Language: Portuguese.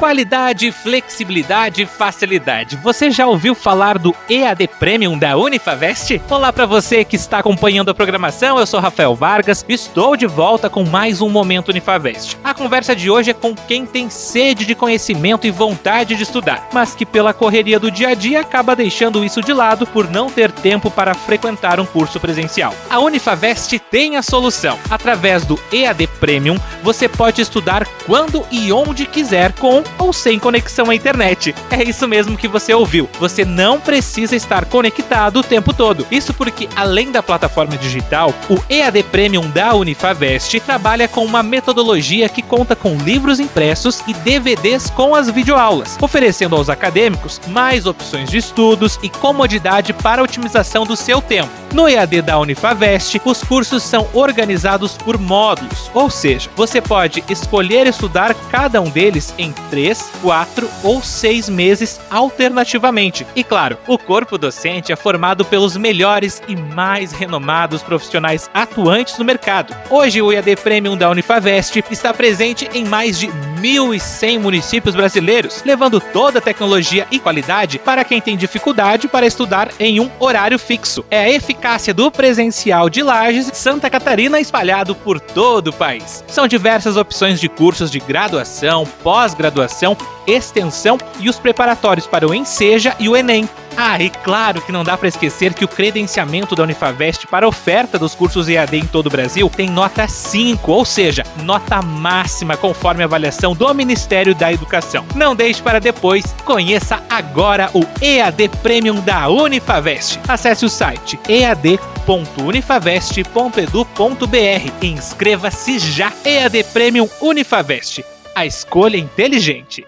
Qualidade, flexibilidade, facilidade. Você já ouviu falar do EAD Premium da Unifavest? Olá para você que está acompanhando a programação. Eu sou Rafael Vargas. Estou de volta com mais um momento Unifavest. A conversa de hoje é com quem tem sede de conhecimento e vontade de estudar, mas que pela correria do dia a dia acaba deixando isso de lado por não ter tempo para frequentar um curso presencial. A Unifavest tem a solução. Através do EAD Premium, você pode estudar quando e onde quiser com ou sem conexão à internet. É isso mesmo que você ouviu. Você não precisa estar conectado o tempo todo. Isso porque, além da plataforma digital, o EAD Premium da Unifavest trabalha com uma metodologia que conta com livros impressos e DVDs com as videoaulas, oferecendo aos acadêmicos mais opções de estudos e comodidade para a otimização do seu tempo. No EAD da Unifavest, os cursos são organizados por módulos, ou seja, você pode escolher estudar cada um deles em 3, 4 ou 6 meses alternativamente. E claro, o corpo docente é formado pelos melhores e mais renomados profissionais atuantes no mercado. Hoje, o EAD Premium da Unifavest está presente em mais de 1.100 municípios brasileiros, levando toda a tecnologia e qualidade para quem tem dificuldade para estudar em um horário fixo. É a eficácia do presencial de Lages, Santa Catarina espalhado por todo o país. São diversas opções de cursos de graduação, pós-graduação, extensão e os preparatórios para o Enseja e o Enem. Ah, e claro que não dá para esquecer que o credenciamento da Unifavest para oferta dos cursos EAD em todo o Brasil tem nota 5, ou seja, nota máxima conforme a avaliação do Ministério da Educação. Não deixe para depois, conheça agora o EAD Premium da Unifavest. Acesse o site ead.unifavest.edu.br e inscreva-se já. EAD Premium Unifavest. A escolha inteligente.